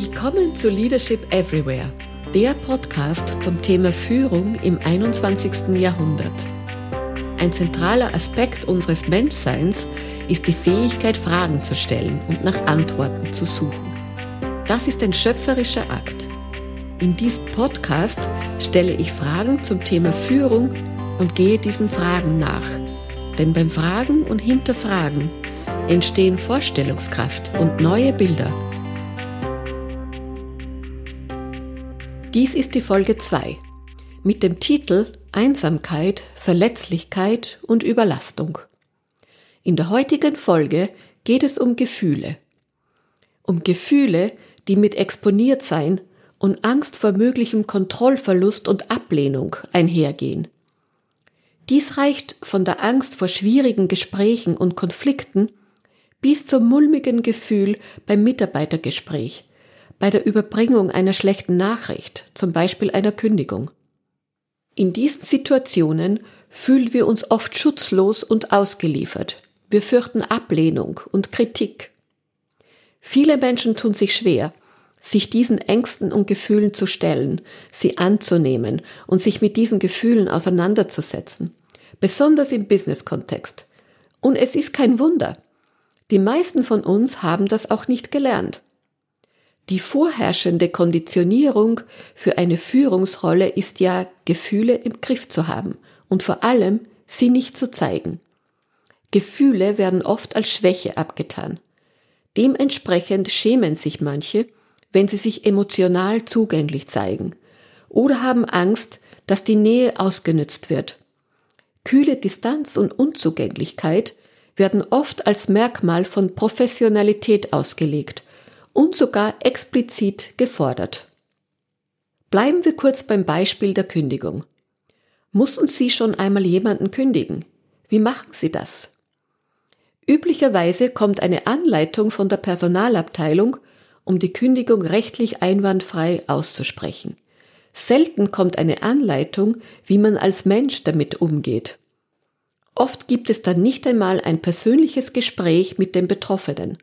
Willkommen zu Leadership Everywhere, der Podcast zum Thema Führung im 21. Jahrhundert. Ein zentraler Aspekt unseres Menschseins ist die Fähigkeit, Fragen zu stellen und nach Antworten zu suchen. Das ist ein schöpferischer Akt. In diesem Podcast stelle ich Fragen zum Thema Führung und gehe diesen Fragen nach. Denn beim Fragen und Hinterfragen entstehen Vorstellungskraft und neue Bilder Dies ist die Folge 2 mit dem Titel Einsamkeit, Verletzlichkeit und Überlastung. In der heutigen Folge geht es um Gefühle. Um Gefühle, die mit Exponiertsein und Angst vor möglichem Kontrollverlust und Ablehnung einhergehen. Dies reicht von der Angst vor schwierigen Gesprächen und Konflikten bis zum mulmigen Gefühl beim Mitarbeitergespräch, bei der Überbringung einer schlechten Nachricht, zum Beispiel einer Kündigung. In diesen Situationen fühlen wir uns oft schutzlos und ausgeliefert. Wir fürchten Ablehnung und Kritik. Viele Menschen tun sich schwer, sich diesen Ängsten und Gefühlen zu stellen, sie anzunehmen und sich mit diesen Gefühlen auseinanderzusetzen, besonders im Business-Kontext. Und es ist kein Wunder. Die meisten von uns haben das auch nicht gelernt. Die vorherrschende Konditionierung für eine Führungsrolle ist ja, Gefühle im Griff zu haben und vor allem sie nicht zu zeigen. Gefühle werden oft als Schwäche abgetan. Dementsprechend schämen sich manche, wenn sie sich emotional zugänglich zeigen oder haben Angst, dass die Nähe ausgenützt wird. Kühle Distanz und Unzugänglichkeit werden oft als Merkmal von Professionalität ausgelegt und sogar explizit gefordert. Bleiben wir kurz beim Beispiel der Kündigung. Mussten Sie schon einmal jemanden kündigen? Wie machen Sie das? Üblicherweise kommt eine Anleitung von der Personalabteilung, um die Kündigung rechtlich einwandfrei auszusprechen. Selten kommt eine Anleitung, wie man als Mensch damit umgeht. Oft gibt es dann nicht einmal ein persönliches Gespräch mit dem Betroffenen.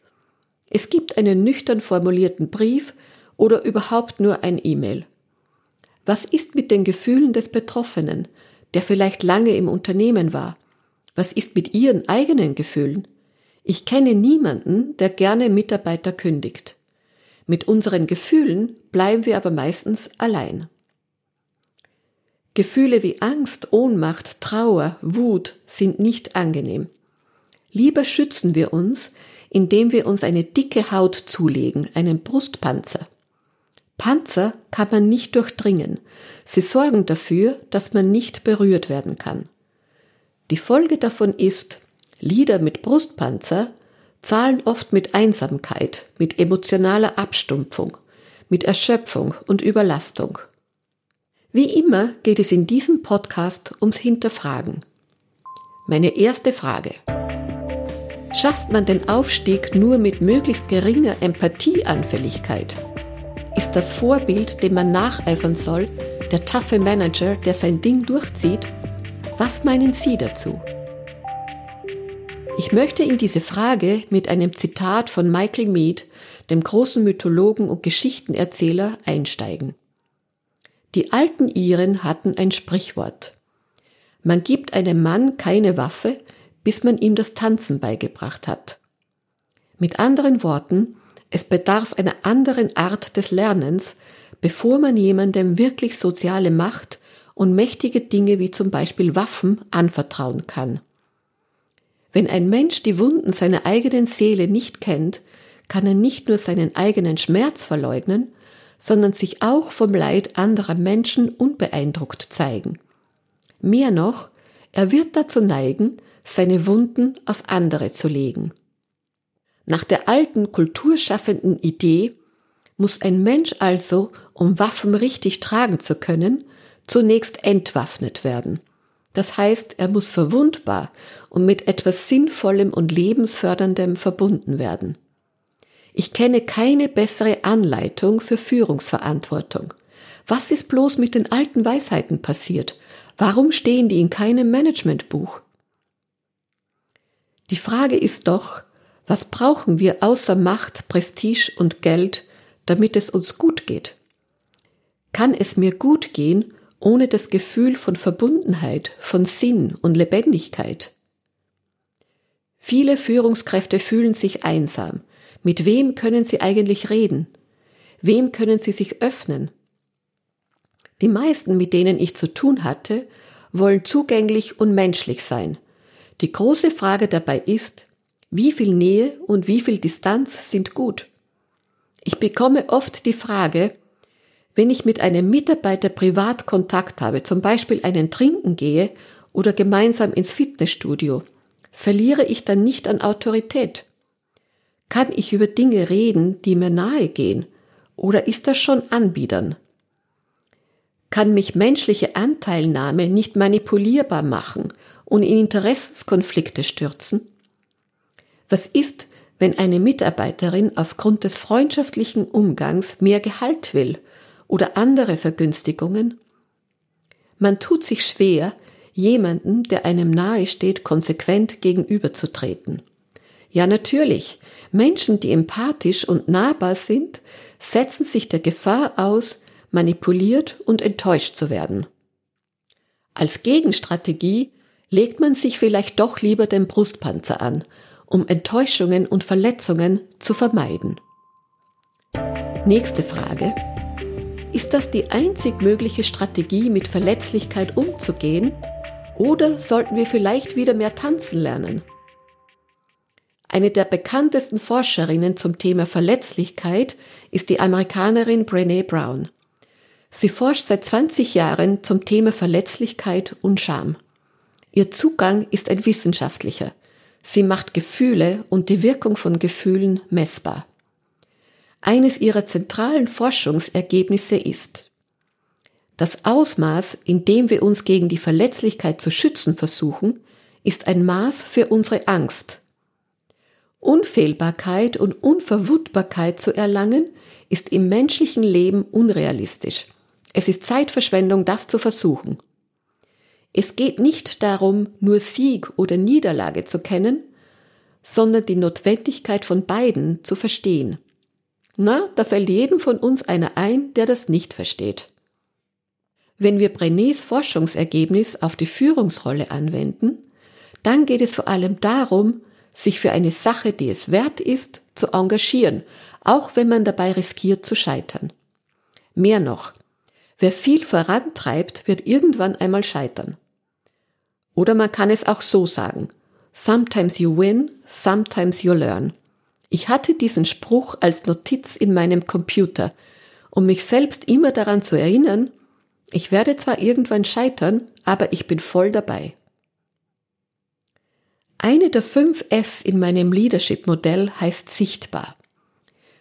Es gibt einen nüchtern formulierten Brief oder überhaupt nur ein E-Mail. Was ist mit den Gefühlen des Betroffenen, der vielleicht lange im Unternehmen war? Was ist mit Ihren eigenen Gefühlen? Ich kenne niemanden, der gerne Mitarbeiter kündigt. Mit unseren Gefühlen bleiben wir aber meistens allein. Gefühle wie Angst, Ohnmacht, Trauer, Wut sind nicht angenehm. Lieber schützen wir uns, indem wir uns eine dicke Haut zulegen, einen Brustpanzer. Panzer kann man nicht durchdringen. Sie sorgen dafür, dass man nicht berührt werden kann. Die Folge davon ist, Lieder mit Brustpanzer zahlen oft mit Einsamkeit, mit emotionaler Abstumpfung, mit Erschöpfung und Überlastung. Wie immer geht es in diesem Podcast ums Hinterfragen. Meine erste Frage. Schafft man den Aufstieg nur mit möglichst geringer Empathieanfälligkeit? Ist das Vorbild, dem man nacheifern soll, der taffe Manager, der sein Ding durchzieht? Was meinen Sie dazu? Ich möchte in diese Frage mit einem Zitat von Michael Mead, dem großen Mythologen und Geschichtenerzähler, einsteigen. Die alten Iren hatten ein Sprichwort. Man gibt einem Mann keine Waffe, bis man ihm das Tanzen beigebracht hat. Mit anderen Worten, es bedarf einer anderen Art des Lernens, bevor man jemandem wirklich soziale Macht und mächtige Dinge wie zum Beispiel Waffen anvertrauen kann. Wenn ein Mensch die Wunden seiner eigenen Seele nicht kennt, kann er nicht nur seinen eigenen Schmerz verleugnen, sondern sich auch vom Leid anderer Menschen unbeeindruckt zeigen. Mehr noch, er wird dazu neigen, seine Wunden auf andere zu legen. Nach der alten kulturschaffenden Idee muss ein Mensch also, um Waffen richtig tragen zu können, zunächst entwaffnet werden. Das heißt, er muss verwundbar und mit etwas Sinnvollem und Lebensförderndem verbunden werden. Ich kenne keine bessere Anleitung für Führungsverantwortung. Was ist bloß mit den alten Weisheiten passiert? Warum stehen die in keinem Managementbuch? Die Frage ist doch, was brauchen wir außer Macht, Prestige und Geld, damit es uns gut geht? Kann es mir gut gehen ohne das Gefühl von Verbundenheit, von Sinn und Lebendigkeit? Viele Führungskräfte fühlen sich einsam. Mit wem können sie eigentlich reden? Wem können sie sich öffnen? Die meisten, mit denen ich zu tun hatte, wollen zugänglich und menschlich sein. Die große Frage dabei ist, wie viel Nähe und wie viel Distanz sind gut? Ich bekomme oft die Frage, wenn ich mit einem Mitarbeiter privat Kontakt habe, zum Beispiel einen Trinken gehe oder gemeinsam ins Fitnessstudio, verliere ich dann nicht an Autorität? Kann ich über Dinge reden, die mir nahe gehen, oder ist das schon Anbiedern? Kann mich menschliche Anteilnahme nicht manipulierbar machen und in Interessenskonflikte stürzen? Was ist, wenn eine Mitarbeiterin aufgrund des freundschaftlichen Umgangs mehr Gehalt will oder andere Vergünstigungen? Man tut sich schwer, jemanden, der einem nahe steht, konsequent gegenüberzutreten. Ja, natürlich, Menschen, die empathisch und nahbar sind, setzen sich der Gefahr aus, manipuliert und enttäuscht zu werden. Als Gegenstrategie legt man sich vielleicht doch lieber den Brustpanzer an, um Enttäuschungen und Verletzungen zu vermeiden. Nächste Frage. Ist das die einzig mögliche Strategie, mit Verletzlichkeit umzugehen? Oder sollten wir vielleicht wieder mehr tanzen lernen? Eine der bekanntesten Forscherinnen zum Thema Verletzlichkeit ist die Amerikanerin Brene Brown. Sie forscht seit 20 Jahren zum Thema Verletzlichkeit und Scham. Ihr Zugang ist ein wissenschaftlicher. Sie macht Gefühle und die Wirkung von Gefühlen messbar. Eines ihrer zentralen Forschungsergebnisse ist, das Ausmaß, in dem wir uns gegen die Verletzlichkeit zu schützen versuchen, ist ein Maß für unsere Angst. Unfehlbarkeit und Unverwundbarkeit zu erlangen, ist im menschlichen Leben unrealistisch. Es ist Zeitverschwendung, das zu versuchen. Es geht nicht darum, nur Sieg oder Niederlage zu kennen, sondern die Notwendigkeit von beiden zu verstehen. Na, da fällt jedem von uns einer ein, der das nicht versteht. Wenn wir Brenets Forschungsergebnis auf die Führungsrolle anwenden, dann geht es vor allem darum, sich für eine Sache, die es wert ist, zu engagieren, auch wenn man dabei riskiert zu scheitern. Mehr noch, wer viel vorantreibt, wird irgendwann einmal scheitern. Oder man kann es auch so sagen, sometimes you win, sometimes you learn. Ich hatte diesen Spruch als Notiz in meinem Computer, um mich selbst immer daran zu erinnern, ich werde zwar irgendwann scheitern, aber ich bin voll dabei. Eine der fünf S in meinem Leadership-Modell heißt sichtbar.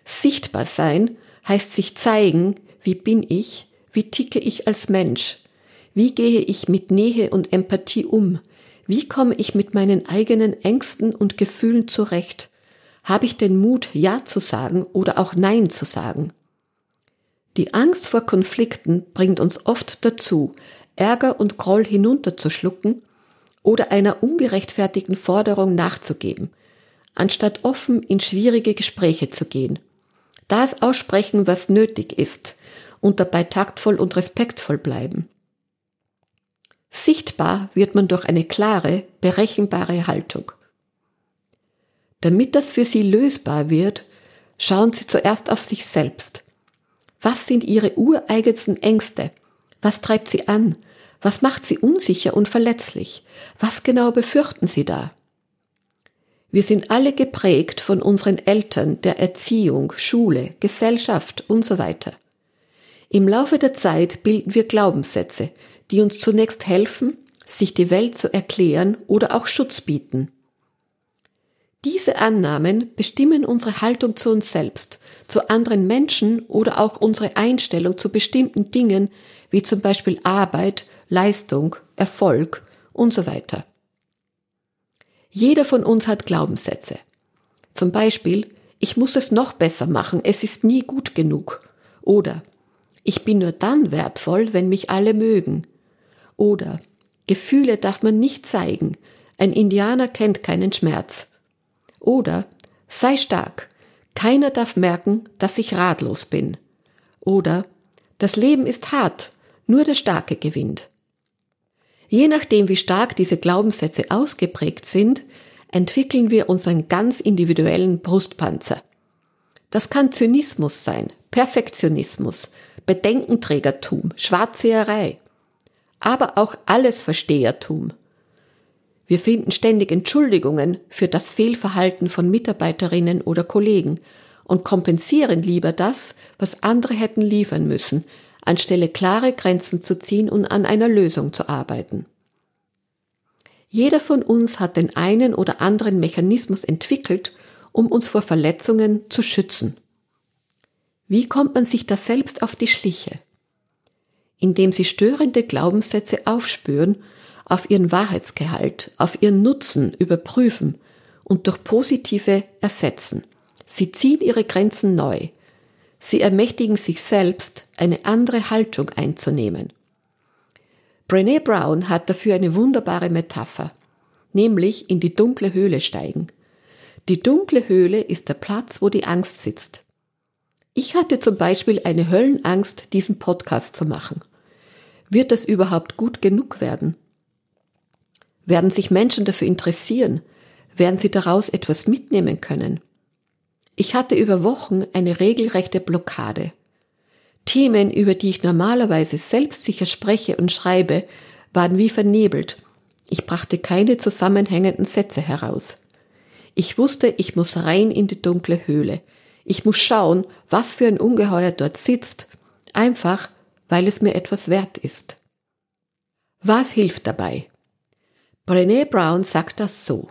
Sichtbar sein heißt sich zeigen, wie bin ich, wie ticke ich als Mensch, wie gehe ich mit Nähe und Empathie um, wie komme ich mit meinen eigenen Ängsten und Gefühlen zurecht, habe ich den Mut, Ja zu sagen oder auch Nein zu sagen. Die Angst vor Konflikten bringt uns oft dazu, Ärger und Groll hinunterzuschlucken oder einer ungerechtfertigten Forderung nachzugeben, anstatt offen in schwierige Gespräche zu gehen. Das aussprechen, was nötig ist, und dabei taktvoll und respektvoll bleiben. Sichtbar wird man durch eine klare, berechenbare Haltung. Damit das für Sie lösbar wird, schauen Sie zuerst auf sich selbst was sind ihre ureigensten Ängste? Was treibt sie an? Was macht sie unsicher und verletzlich? Was genau befürchten sie da? Wir sind alle geprägt von unseren Eltern, der Erziehung, Schule, Gesellschaft und so weiter. Im Laufe der Zeit bilden wir Glaubenssätze, die uns zunächst helfen, sich die Welt zu erklären oder auch Schutz bieten. Diese Annahmen bestimmen unsere Haltung zu uns selbst, zu anderen Menschen oder auch unsere Einstellung zu bestimmten Dingen, wie zum Beispiel Arbeit, Leistung, Erfolg und so weiter. Jeder von uns hat Glaubenssätze. Zum Beispiel, ich muss es noch besser machen, es ist nie gut genug. Oder ich bin nur dann wertvoll, wenn mich alle mögen. Oder Gefühle darf man nicht zeigen, ein Indianer kennt keinen Schmerz. Oder sei stark. Keiner darf merken, dass ich ratlos bin. Oder das Leben ist hart, nur der Starke gewinnt. Je nachdem, wie stark diese Glaubenssätze ausgeprägt sind, entwickeln wir unseren ganz individuellen Brustpanzer. Das kann Zynismus sein, Perfektionismus, Bedenkenträgertum, Schwarzseherei, aber auch alles Verstehertum. Wir finden ständig Entschuldigungen für das Fehlverhalten von Mitarbeiterinnen oder Kollegen und kompensieren lieber das, was andere hätten liefern müssen, anstelle klare Grenzen zu ziehen und an einer Lösung zu arbeiten. Jeder von uns hat den einen oder anderen Mechanismus entwickelt, um uns vor Verletzungen zu schützen. Wie kommt man sich das selbst auf die Schliche? Indem sie störende Glaubenssätze aufspüren, auf ihren Wahrheitsgehalt, auf ihren Nutzen überprüfen und durch positive ersetzen. Sie ziehen ihre Grenzen neu. Sie ermächtigen sich selbst, eine andere Haltung einzunehmen. Brené Brown hat dafür eine wunderbare Metapher, nämlich in die dunkle Höhle steigen. Die dunkle Höhle ist der Platz, wo die Angst sitzt. Ich hatte zum Beispiel eine Höllenangst, diesen Podcast zu machen. Wird das überhaupt gut genug werden? Werden sich Menschen dafür interessieren? Werden sie daraus etwas mitnehmen können? Ich hatte über Wochen eine regelrechte Blockade. Themen, über die ich normalerweise selbstsicher spreche und schreibe, waren wie vernebelt. Ich brachte keine zusammenhängenden Sätze heraus. Ich wusste, ich muss rein in die dunkle Höhle. Ich muss schauen, was für ein Ungeheuer dort sitzt, einfach weil es mir etwas wert ist. Was hilft dabei? Brené Brown sagt das so.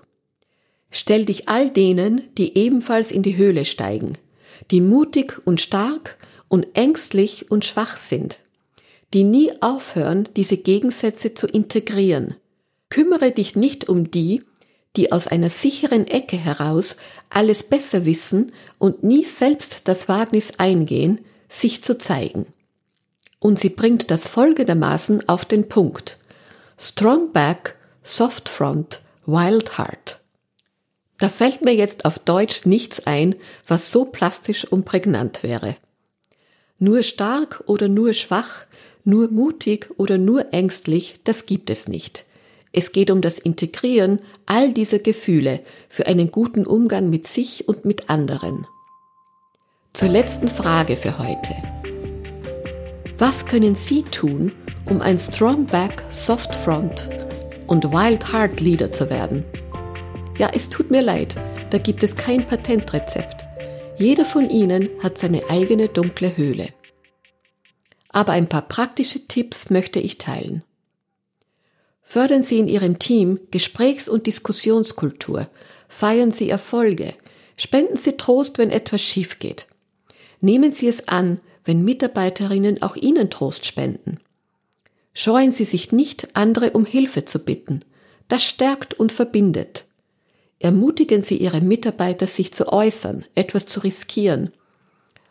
Stell dich all denen, die ebenfalls in die Höhle steigen, die mutig und stark und ängstlich und schwach sind, die nie aufhören, diese Gegensätze zu integrieren. Kümmere dich nicht um die, die aus einer sicheren Ecke heraus alles besser wissen und nie selbst das Wagnis eingehen, sich zu zeigen. Und sie bringt das folgendermaßen auf den Punkt. Strong Back, Soft Front, Wild Heart. Da fällt mir jetzt auf Deutsch nichts ein, was so plastisch und prägnant wäre. Nur stark oder nur schwach, nur mutig oder nur ängstlich, das gibt es nicht. Es geht um das Integrieren all dieser Gefühle für einen guten Umgang mit sich und mit anderen. Zur letzten Frage für heute. Was können Sie tun, um ein Strong Back, Soft Front und Wild Heart Leader zu werden? Ja, es tut mir leid, da gibt es kein Patentrezept. Jeder von Ihnen hat seine eigene dunkle Höhle. Aber ein paar praktische Tipps möchte ich teilen. Fördern Sie in Ihrem Team Gesprächs- und Diskussionskultur. Feiern Sie Erfolge. Spenden Sie Trost, wenn etwas schief geht. Nehmen Sie es an, wenn Mitarbeiterinnen auch Ihnen Trost spenden. Scheuen Sie sich nicht, andere um Hilfe zu bitten. Das stärkt und verbindet. Ermutigen Sie Ihre Mitarbeiter, sich zu äußern, etwas zu riskieren.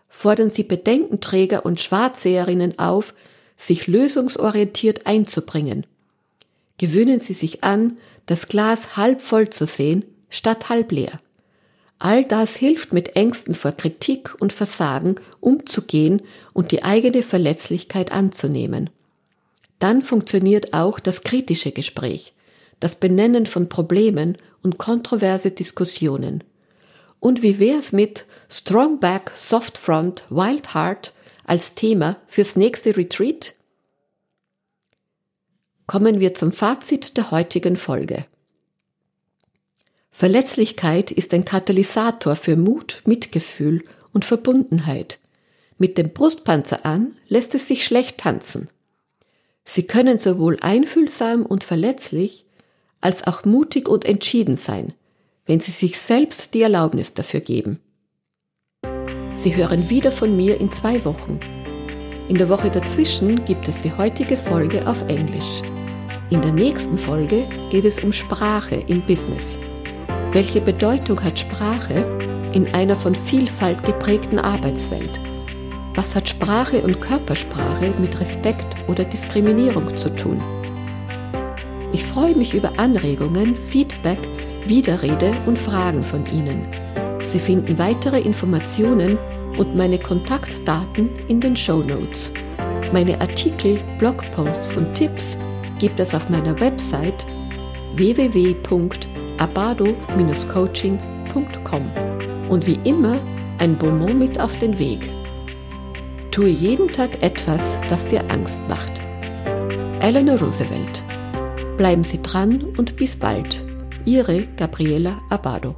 Fordern Sie Bedenkenträger und Schwarzseherinnen auf, sich lösungsorientiert einzubringen gewöhnen Sie sich an, das Glas halb voll zu sehen, statt halb leer. All das hilft mit Ängsten vor Kritik und Versagen umzugehen und die eigene Verletzlichkeit anzunehmen. Dann funktioniert auch das kritische Gespräch, das Benennen von Problemen und kontroverse Diskussionen. Und wie wär's mit Strong Back, Soft Front, Wild Heart als Thema fürs nächste Retreat? Kommen wir zum Fazit der heutigen Folge. Verletzlichkeit ist ein Katalysator für Mut, Mitgefühl und Verbundenheit. Mit dem Brustpanzer an lässt es sich schlecht tanzen. Sie können sowohl einfühlsam und verletzlich als auch mutig und entschieden sein, wenn Sie sich selbst die Erlaubnis dafür geben. Sie hören wieder von mir in zwei Wochen. In der Woche dazwischen gibt es die heutige Folge auf Englisch. In der nächsten Folge geht es um Sprache im Business. Welche Bedeutung hat Sprache in einer von Vielfalt geprägten Arbeitswelt? Was hat Sprache und Körpersprache mit Respekt oder Diskriminierung zu tun? Ich freue mich über Anregungen, Feedback, Widerrede und Fragen von Ihnen. Sie finden weitere Informationen und meine Kontaktdaten in den Show Notes. Meine Artikel, Blogposts und Tipps gibt es auf meiner Website www.abado-coaching.com. Und wie immer ein Bonbon mit auf den Weg. Tue jeden Tag etwas, das dir Angst macht. Eleanor Roosevelt. Bleiben Sie dran und bis bald. Ihre Gabriela Abado.